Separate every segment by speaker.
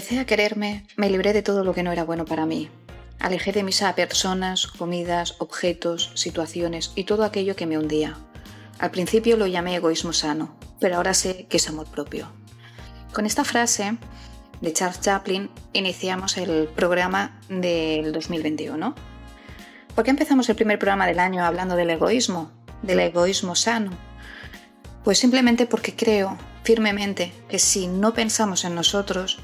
Speaker 1: Empecé a quererme, me libré de todo lo que no era bueno para mí. Alejé de mis a personas, comidas, objetos, situaciones y todo aquello que me hundía. Al principio lo llamé egoísmo sano, pero ahora sé que es amor propio. Con esta frase de Charles Chaplin iniciamos el programa del 2021. ¿Por qué empezamos el primer programa del año hablando del egoísmo, del egoísmo sano? Pues simplemente porque creo firmemente que si no pensamos en nosotros,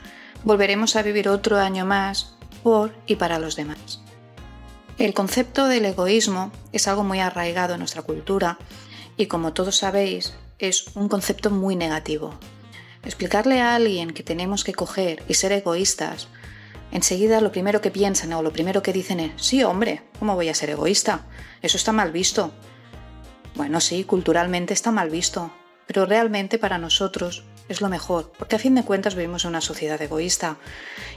Speaker 1: volveremos a vivir otro año más por y para los demás. El concepto del egoísmo es algo muy arraigado en nuestra cultura y como todos sabéis es un concepto muy negativo. Explicarle a alguien que tenemos que coger y ser egoístas, enseguida lo primero que piensan o lo primero que dicen es, sí hombre, ¿cómo voy a ser egoísta? Eso está mal visto. Bueno, sí, culturalmente está mal visto, pero realmente para nosotros es lo mejor, porque a fin de cuentas vivimos en una sociedad egoísta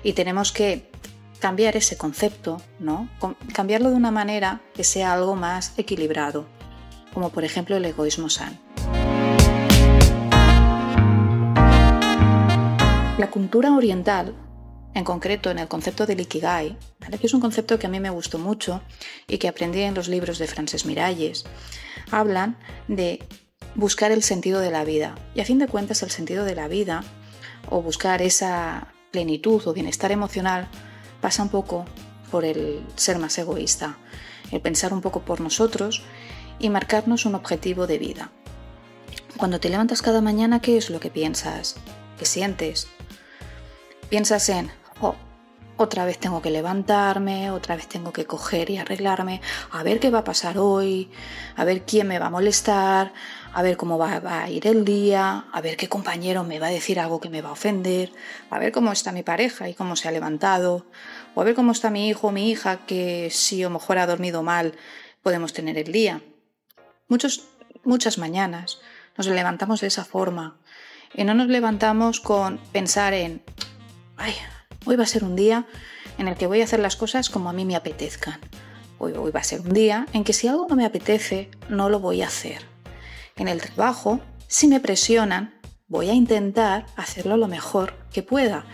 Speaker 1: y tenemos que cambiar ese concepto, ¿no? Cambiarlo de una manera que sea algo más equilibrado, como por ejemplo el egoísmo sano. La cultura oriental, en concreto en el concepto del Ikigai, que es un concepto que a mí me gustó mucho y que aprendí en los libros de Frances Miralles, hablan de buscar el sentido de la vida. Y a fin de cuentas el sentido de la vida o buscar esa plenitud o bienestar emocional pasa un poco por el ser más egoísta, el pensar un poco por nosotros y marcarnos un objetivo de vida. Cuando te levantas cada mañana, ¿qué es lo que piensas? ¿Qué sientes? Piensas en, oh, otra vez tengo que levantarme, otra vez tengo que coger y arreglarme, a ver qué va a pasar hoy, a ver quién me va a molestar, a ver cómo va, a ir el día, a ver qué compañero me va a decir algo que me va a ofender, a ver cómo está mi pareja y cómo se ha levantado, o a ver cómo está mi hijo o mi hija que si o mejor ha dormido mal podemos tener el día. Muchos, muchas mañanas nos levantamos de esa forma y no nos levantamos con pensar en, ay, hoy va a ser un día en el que voy a hacer las cosas como a mí me apetezcan. Hoy, hoy va a ser un día en que si algo no me apetece, no lo voy a hacer en el trabajo, si me presionan, voy a intentar hacerlo lo mejor que pueda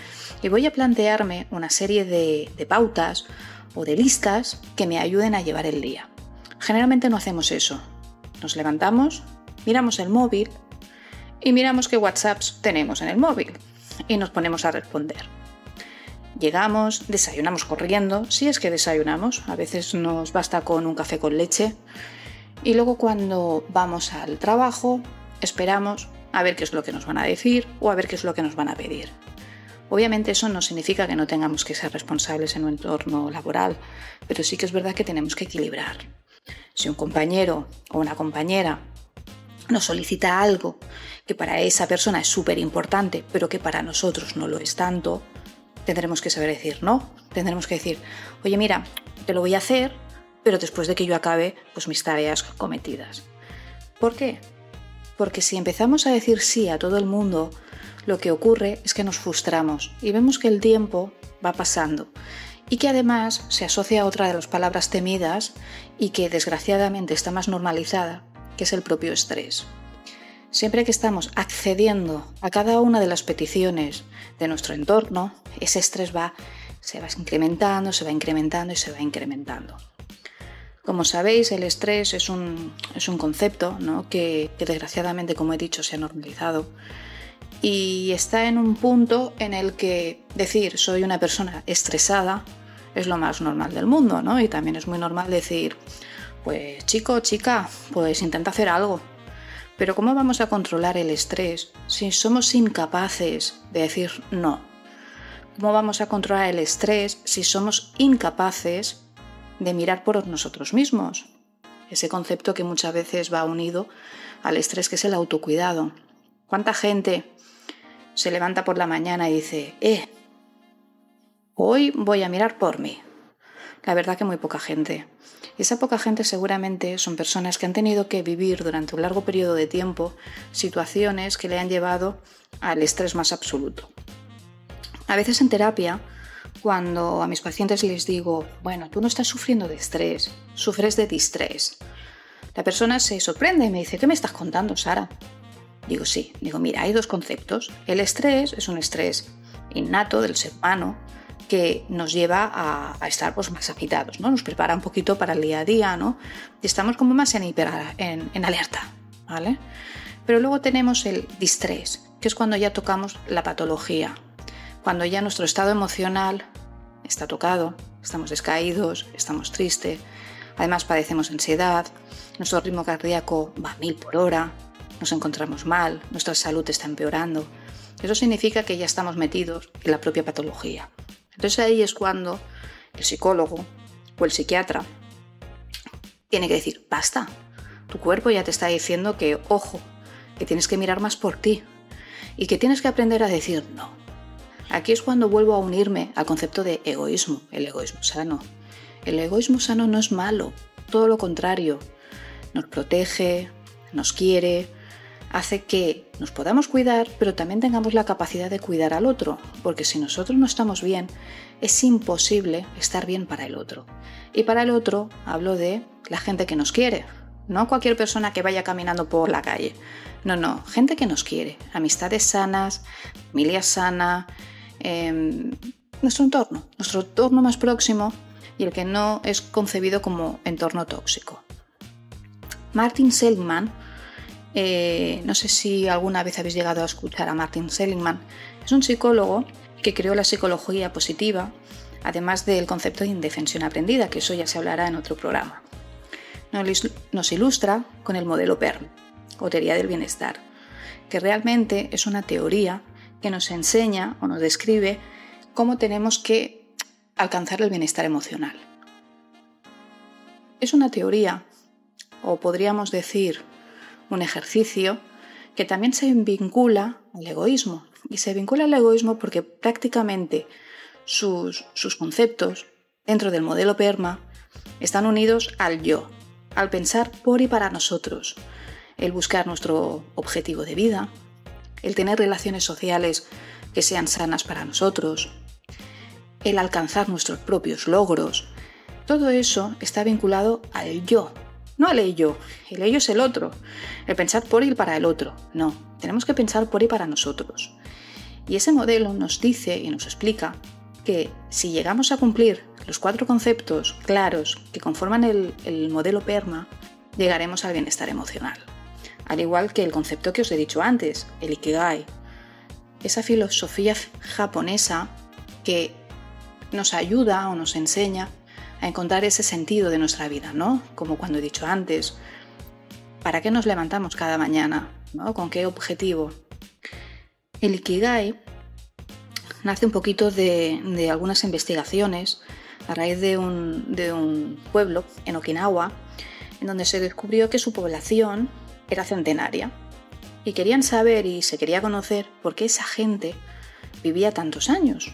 Speaker 1: y voy a plantearme una serie de, pautas o de listas que me ayuden a llevar el día. Generalmente no hacemos eso. Nos levantamos, miramos el móvil y miramos qué WhatsApps tenemos en el móvil y nos ponemos a responder. Llegamos, desayunamos corriendo, si es que desayunamos, a veces nos basta con un café con leche y luego cuando vamos al trabajo, esperamos a ver qué es lo que nos van a decir o a ver qué es lo que nos van a pedir. Obviamente eso no significa que no tengamos que ser responsables en un entorno laboral, pero sí que es verdad que tenemos que equilibrar. Si un compañero o una compañera nos solicita algo que para esa persona es súper importante, pero que para nosotros no lo es tanto, tendremos que saber decir no. Tendremos que decir, oye, mira, te lo voy a hacer, pero después de que yo acabe pues, mis tareas cometidas. ¿Por qué? Porque si empezamos a decir sí a todo el mundo, lo que ocurre es que nos frustramos y vemos que el tiempo va pasando y que además se asocia a otra de las palabras temidas y que desgraciadamente está más normalizada, que es el propio estrés. Siempre que estamos accediendo a cada una de las peticiones de nuestro entorno, ese estrés va, se va incrementando, se va incrementando y se va incrementando. Como sabéis, el estrés es un, concepto que, desgraciadamente, como he dicho, se ha normalizado y está en un punto en el que decir soy una persona estresada es lo más normal del mundo, ¿no? Y también es muy normal decir, pues chico, chica, pues intenta hacer algo. Pero ¿cómo vamos a controlar el estrés si somos incapaces de decir no? ¿Cómo vamos a controlar el estrés si somos incapaces de mirar por nosotros mismos? Ese concepto que muchas veces va unido al estrés que es el autocuidado. ¿Cuánta gente se levanta por la mañana y dice, eh, hoy voy a mirar por mí? La verdad que muy poca gente. Esa poca gente seguramente son personas que han tenido que vivir durante un largo periodo de tiempo situaciones que le han llevado al estrés más absoluto. A veces en terapia, cuando a mis pacientes les digo, bueno, tú no estás sufriendo de estrés, sufres de distrés, la persona se sorprende y me dice, ¿qué me estás contando, Sara? Digo, sí, digo, mira, hay dos conceptos. El estrés es un estrés innato del ser humano que nos lleva a, estar pues, más agitados, ¿no? Nos prepara un poquito para el día a día, ¿no? Y estamos como más en, hiper, en, en alerta, ¿vale? Pero luego tenemos el distrés, que es cuando ya tocamos la patología, cuando ya nuestro estado emocional está tocado, estamos descaídos, estamos tristes, además padecemos ansiedad, nuestro ritmo cardíaco va a mil por hora, nos encontramos mal, nuestra salud está empeorando. Eso significa que ya estamos metidos en la propia patología. Entonces ahí es cuando el psicólogo o el psiquiatra tiene que decir, basta, tu cuerpo ya te está diciendo que, ojo, que tienes que mirar más por ti y que tienes que aprender a decir no. Aquí es cuando vuelvo a unirme al concepto de egoísmo, el egoísmo sano. El egoísmo sano no es malo, todo lo contrario, nos protege, nos quiere, hace que nos podamos cuidar, pero también tengamos la capacidad de cuidar al otro, porque si nosotros no estamos bien, es imposible estar bien para el otro. Y para el otro hablo de la gente que nos quiere, no cualquier persona que vaya caminando por la calle. No, no, gente que nos quiere, amistades sanas, familia sana, em, nuestro entorno, nuestro entorno más próximo y el que no es concebido como entorno tóxico. Martin Seligman eh, no sé si alguna vez habéis llegado a escuchar a Martin Seligman. Es un psicólogo que creó la psicología positiva, además del concepto de indefensión aprendida, que eso ya se hablará en otro programa. Nos ilustra con el modelo PERM, o teoría del bienestar, que realmente es una teoría que nos enseña o nos describe cómo tenemos que alcanzar el bienestar emocional. Es una teoría, o podríamos decir un ejercicio que también se vincula al egoísmo. Y se vincula al egoísmo porque prácticamente sus, sus conceptos dentro del modelo PERMA están unidos al yo, al pensar por y para nosotros, el buscar nuestro objetivo de vida, el tener relaciones sociales que sean sanas para nosotros, el alcanzar nuestros propios logros. Todo eso está vinculado al yo, no al ello. El ello es el otro. El pensar por y para el otro. No, tenemos que pensar por y para nosotros. Y ese modelo nos dice y nos explica que si llegamos a cumplir los cuatro conceptos claros que conforman el, el modelo PERMA, llegaremos al bienestar emocional. Al igual que el concepto que os he dicho antes, el Ikigai. Esa filosofía japonesa que nos ayuda o nos enseña a encontrar ese sentido de nuestra vida, ¿no? Como cuando he dicho antes, ¿para qué nos levantamos cada mañana? ¿no? ¿Con qué objetivo? El Ikigai nace un poquito de, algunas investigaciones a raíz de un, de un pueblo en Okinawa, en donde se descubrió que su población era centenaria y querían saber y se quería conocer por qué esa gente vivía tantos años.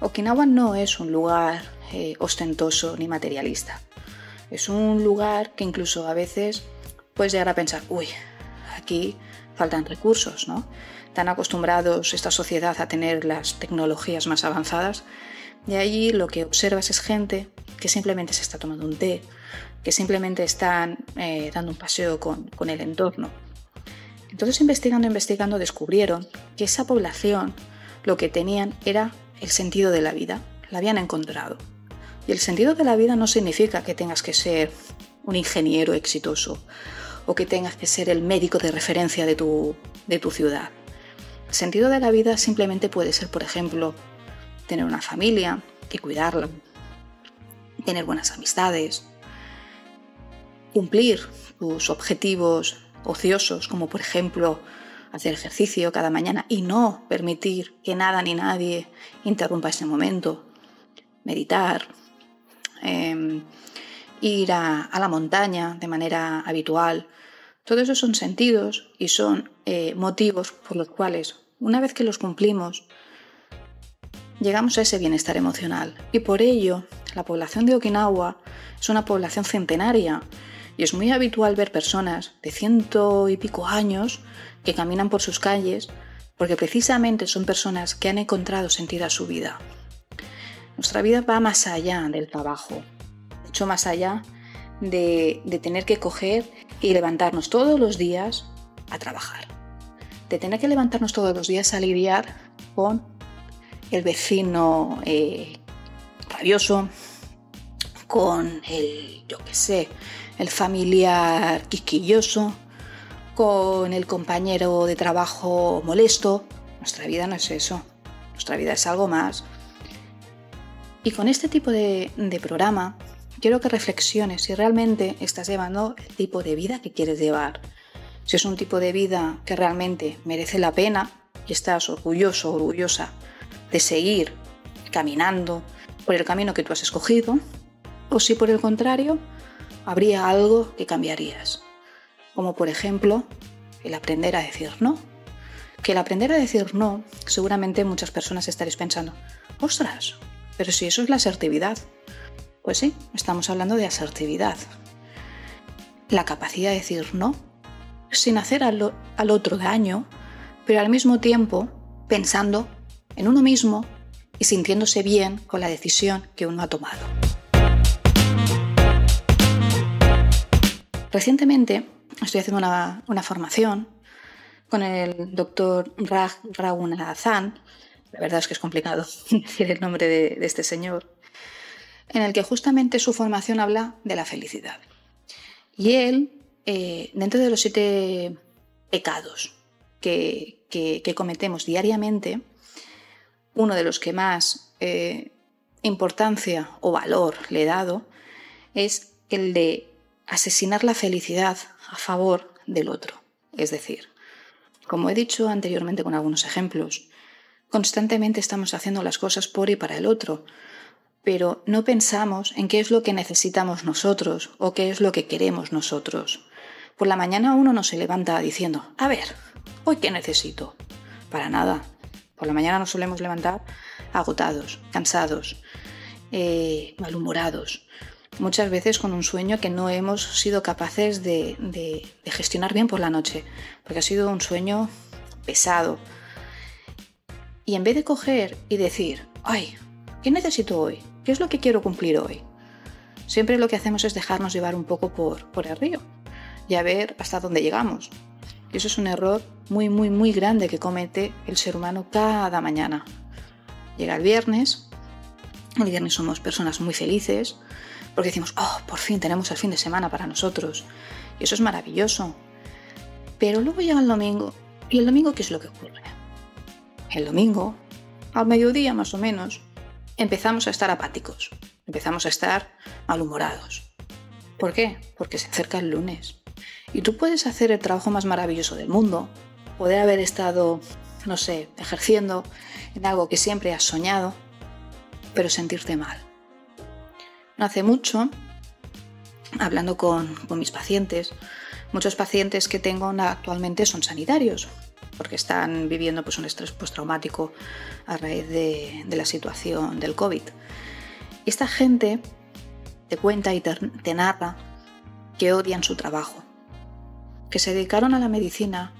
Speaker 1: Okinawa no es un lugar eh, ostentoso ni materialista. Es un lugar que incluso a veces puedes llegar a pensar, uy, aquí faltan recursos, ¿no? Tan acostumbrados esta sociedad a tener las tecnologías más avanzadas, y allí lo que observas es gente que simplemente se está tomando un té, que simplemente están eh, dando un paseo con, con el entorno. Entonces, investigando, investigando, descubrieron que esa población lo que tenían era el sentido de la vida, la habían encontrado. Y el sentido de la vida no significa que tengas que ser un ingeniero exitoso o que tengas que ser el médico de referencia de tu, de tu ciudad. El sentido de la vida simplemente puede ser, por ejemplo, tener una familia y cuidarla, tener buenas amistades, cumplir tus objetivos ociosos, como por ejemplo hacer ejercicio cada mañana y no permitir que nada ni nadie interrumpa ese momento, meditar, em, ir a, la montaña de manera habitual. Todos esos son sentidos y son eh, motivos por los cuales, una vez que los cumplimos, llegamos a ese bienestar emocional. Y por ello, la población de Okinawa es una población centenaria y es muy habitual ver personas de ciento y pico años que caminan por sus calles porque precisamente son personas que han encontrado sentido a su vida. Nuestra vida va más allá del trabajo, mucho más allá de, tener que coger y levantarnos todos los días a trabajar, de tener que levantarnos todos los días a lidiar con el vecino eh, rabioso, con el, yo qué sé, el familiar quisquilloso, con el compañero de trabajo molesto. Nuestra vida no es eso, nuestra vida es algo más. Y con este tipo de, programa, quiero que reflexiones si realmente estás llevando el tipo de vida que quieres llevar. Si es un tipo de vida que realmente merece la pena y estás orgulloso, orgullosa de seguir caminando por el camino que tú has escogido, o si por el contrario habría algo que cambiarías, como por ejemplo el aprender a decir no. Que el aprender a decir no, seguramente muchas personas estaréis pensando, ostras, pero si eso es la asertividad. Pues sí, estamos hablando de asertividad. La capacidad de decir no sin hacer al, otro daño, pero al mismo tiempo pensando en uno mismo y sintiéndose bien con la decisión que uno ha tomado. Recientemente estoy haciendo una, formación con el doctor Raj Raghunathan, la verdad es que es complicado decir el nombre de, este señor, en el que justamente su formación habla de la felicidad. Y él, eh, dentro de los siete pecados que, cometemos diariamente, uno de los que más eh, importancia o valor le he dado es el de asesinar la felicidad a favor del otro. Es decir, como he dicho anteriormente con algunos ejemplos, constantemente estamos haciendo las cosas por y para el otro, pero no pensamos en qué es lo que necesitamos nosotros o qué es lo que queremos nosotros. Por la mañana uno no se levanta diciendo, a ver, ¿hoy qué necesito? Para nada. Por la mañana nos solemos levantar agotados, cansados, eh, malhumorados, muchas veces con un sueño que no hemos sido capaces de, de gestionar bien por la noche, porque ha sido un sueño pesado. Y en vez de coger y decir, ay, ¿qué necesito hoy? ¿Qué es lo que quiero cumplir hoy? Siempre lo que hacemos es dejarnos llevar un poco por, por el río y a ver hasta dónde llegamos. Y eso es un error muy, muy, muy grande que comete el ser humano cada mañana. Llega el viernes, el viernes somos personas muy felices, porque decimos, oh, por fin tenemos el fin de semana para nosotros. Y eso es maravilloso. Pero luego llega el domingo, ¿y el domingo qué es lo que ocurre? El domingo, al mediodía más o menos, empezamos a estar apáticos, empezamos a estar malhumorados. ¿Por qué? Porque se acerca el lunes. Y tú puedes hacer el trabajo más maravilloso del mundo, poder haber estado, no sé, ejerciendo en algo que siempre has soñado, pero sentirte mal. No hace mucho, hablando con, mis pacientes, muchos pacientes que tengo actualmente son sanitarios, porque están viviendo pues, un estrés postraumático a raíz de, la situación del COVID. Esta gente te cuenta y te narra que odian su trabajo, que se dedicaron a la medicina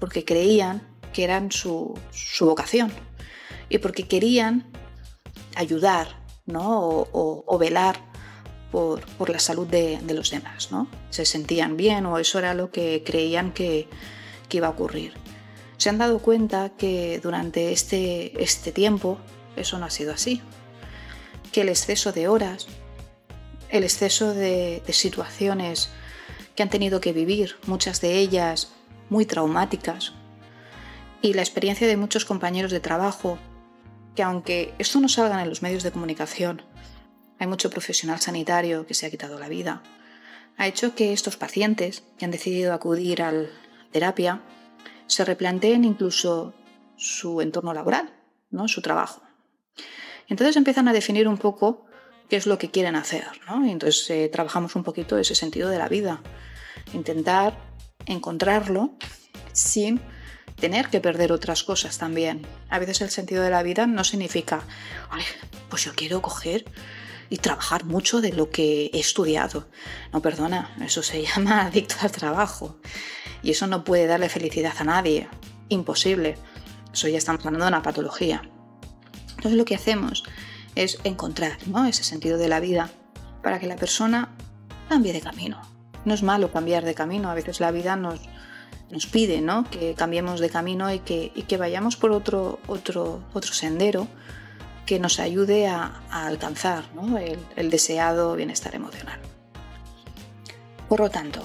Speaker 1: porque creían que eran su, vocación y porque querían ayudar ¿no? o, velar por, la salud de, los demás. ¿no? Se sentían bien o eso era lo que creían que, iba a ocurrir. Se han dado cuenta que durante este, este tiempo eso no ha sido así, que el exceso de horas, el exceso de, situaciones que han tenido que vivir, muchas de ellas muy traumáticas, y la experiencia de muchos compañeros de trabajo, que aunque esto no salga en los medios de comunicación, hay mucho profesional sanitario que se ha quitado la vida, ha hecho que estos pacientes que han decidido acudir a la terapia se replanteen incluso su entorno laboral, ¿no? su trabajo. Entonces empiezan a definir un poco qué es lo que quieren hacer. ¿no? Y entonces eh, trabajamos un poquito ese sentido de la vida. Intentar encontrarlo sin tener que perder otras cosas también. A veces el sentido de la vida no significa, pues yo quiero coger y trabajar mucho de lo que he estudiado. No, perdona, eso se llama adicto al trabajo. Y eso no puede darle felicidad a nadie. Imposible. Eso ya estamos hablando de una patología. Entonces lo que hacemos es encontrar ¿no? ese sentido de la vida para que la persona cambie de camino. No es malo cambiar de camino, a veces la vida nos, nos pide ¿no? que cambiemos de camino y que, que vayamos por otro, otro, otro sendero que nos ayude a, alcanzar el, deseado bienestar emocional. Por lo tanto,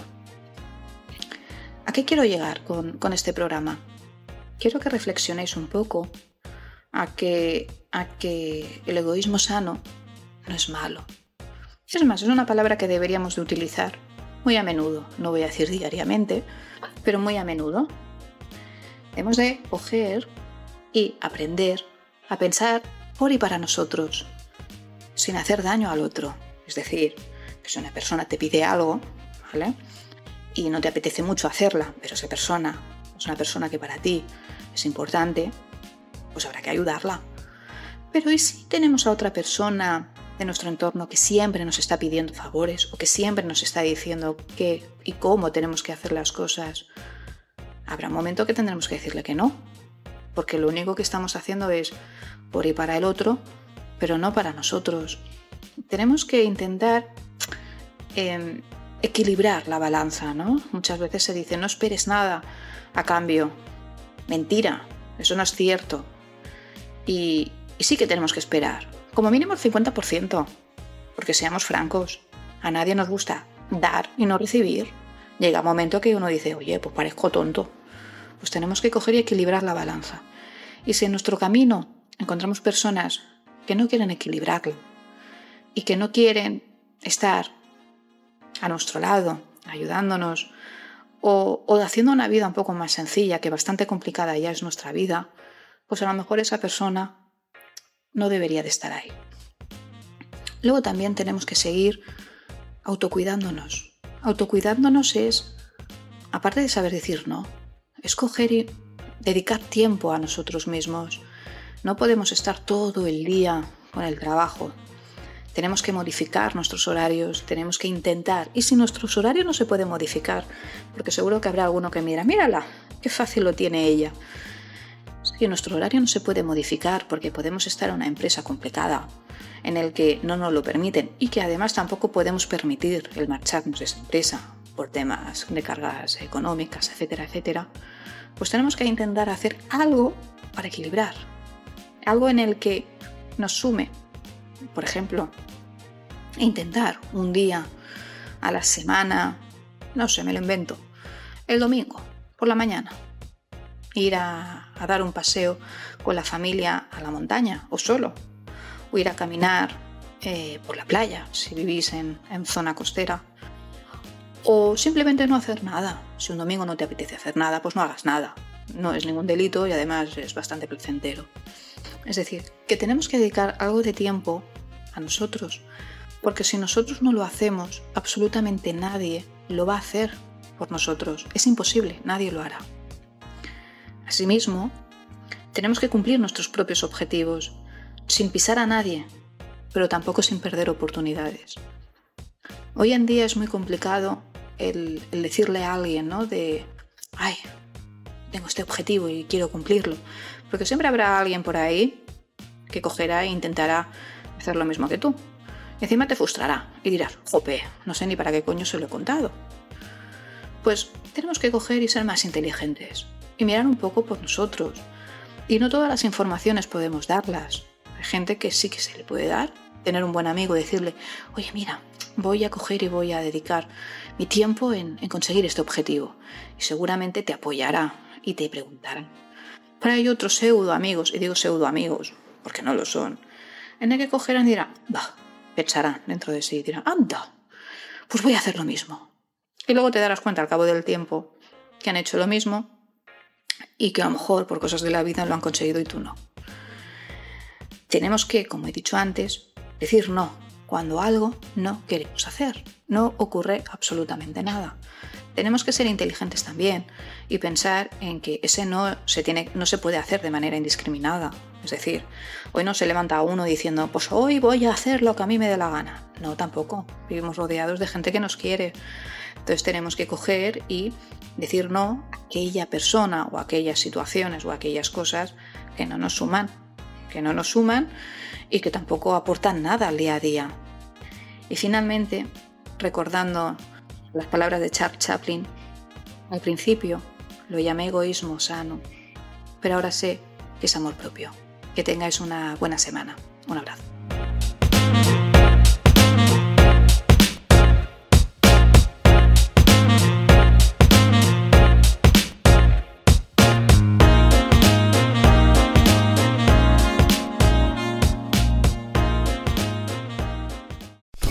Speaker 1: ¿a qué quiero llegar con, este programa? Quiero que reflexionéis un poco a que, a que el egoísmo sano no es malo. Es más, es una palabra que deberíamos de utilizar muy a menudo, no voy a decir diariamente, pero muy a menudo. Hemos de coger y aprender a pensar por y para nosotros, sin hacer daño al otro. Es decir, que si una persona te pide algo, ¿vale? Y no te apetece mucho hacerla, pero esa persona es una persona que para ti es importante, pues habrá que ayudarla. Pero ¿y si tenemos a otra persona de nuestro entorno que siempre nos está pidiendo favores o que siempre nos está diciendo qué y cómo tenemos que hacer las cosas? Habrá un momento que tendremos que decirle que no, porque lo único que estamos haciendo es por y para el otro, pero no para nosotros. Tenemos que intentar em, equilibrar la balanza, ¿no? Muchas veces se dice, no esperes nada a cambio. Mentira, eso no es cierto. Y, y sí que tenemos que esperar, como mínimo el 50%, porque seamos francos, a nadie nos gusta dar y no recibir. Llega un momento que uno dice, oye, pues parezco tonto. Pues tenemos que coger y equilibrar la balanza. Y si en nuestro camino encontramos personas que no quieren equilibrarlo y que no quieren estar a nuestro lado, ayudándonos, o, o, haciendo una vida un poco más sencilla, que bastante complicada ya es nuestra vida, pues a lo mejor esa persona no debería de estar ahí. Luego también tenemos que seguir autocuidándonos. Autocuidándonos es, aparte de saber decir no, escoger y dedicar tiempo a nosotros mismos. No podemos estar todo el día con el trabajo. Tenemos que modificar nuestros horarios, tenemos que intentar. Y si nuestros horarios no se pueden modificar, porque seguro que habrá alguno que mira, mírala, qué fácil lo tiene ella. Si nuestro horario no se puede modificar porque podemos estar en una empresa complicada en el que no nos lo permiten y que además tampoco podemos permitir el marcharnos de esa empresa por temas de cargas económicas, etcétera, etcétera, pues tenemos que intentar hacer algo para equilibrar, algo en el que nos sume. Por ejemplo, intentar un día a la semana, no sé, me lo invento, el domingo, por la mañana, ir a, dar un paseo con la familia a la montaña o solo, o ir a caminar eh, por la playa si vivís en, en zona costera, o simplemente no hacer nada. Si un domingo no te apetece hacer nada, pues no hagas nada. No es ningún delito y además es bastante placentero. Es decir, que tenemos que dedicar algo de tiempo a nosotros, porque si nosotros no lo hacemos, absolutamente nadie lo va a hacer por nosotros. Es imposible, nadie lo hará. Asimismo, tenemos que cumplir nuestros propios objetivos, sin pisar a nadie, pero tampoco sin perder oportunidades. Hoy en día es muy complicado el, decirle a alguien, ¿no? De, ay, tengo este objetivo y quiero cumplirlo. Porque siempre habrá alguien por ahí que cogerá e intentará hacer lo mismo que tú. Y encima te frustrará y dirás, jope, no sé ni para qué coño se lo he contado. Pues tenemos que coger y ser más inteligentes y mirar un poco por nosotros. Y no todas las informaciones podemos darlas. Hay gente que sí que se le puede dar, tener un buen amigo y decirle, oye, mira, voy a coger y voy a dedicar mi tiempo en, conseguir este objetivo. Y seguramente te apoyará y te preguntarán. Pero hay otros pseudo amigos, y digo pseudo amigos, porque no lo son, en el que cogerán y dirán, va, pensarán dentro de sí y dirán, anda, pues voy a hacer lo mismo. Y luego te darás cuenta al cabo del tiempo que han hecho lo mismo y que a lo mejor por cosas de la vida lo han conseguido y tú no. Tenemos que, como he dicho antes, decir no cuando algo no queremos hacer. No ocurre absolutamente nada. Tenemos que ser inteligentes también y pensar en que ese no se, tiene, no se puede hacer de manera indiscriminada. Es decir, hoy no se levanta uno diciendo, pues hoy voy a hacer lo que a mí me dé la gana. No, tampoco. Vivimos rodeados de gente que nos quiere. Entonces tenemos que coger y decir no a aquella persona o a aquellas situaciones o a aquellas cosas que no nos suman, que no nos suman y que tampoco aportan nada al día a día. Y finalmente, recordando las palabras de Charles Chaplin, al principio lo llamé egoísmo sano, pero ahora sé que es amor propio. Que tengáis una buena semana. Un abrazo.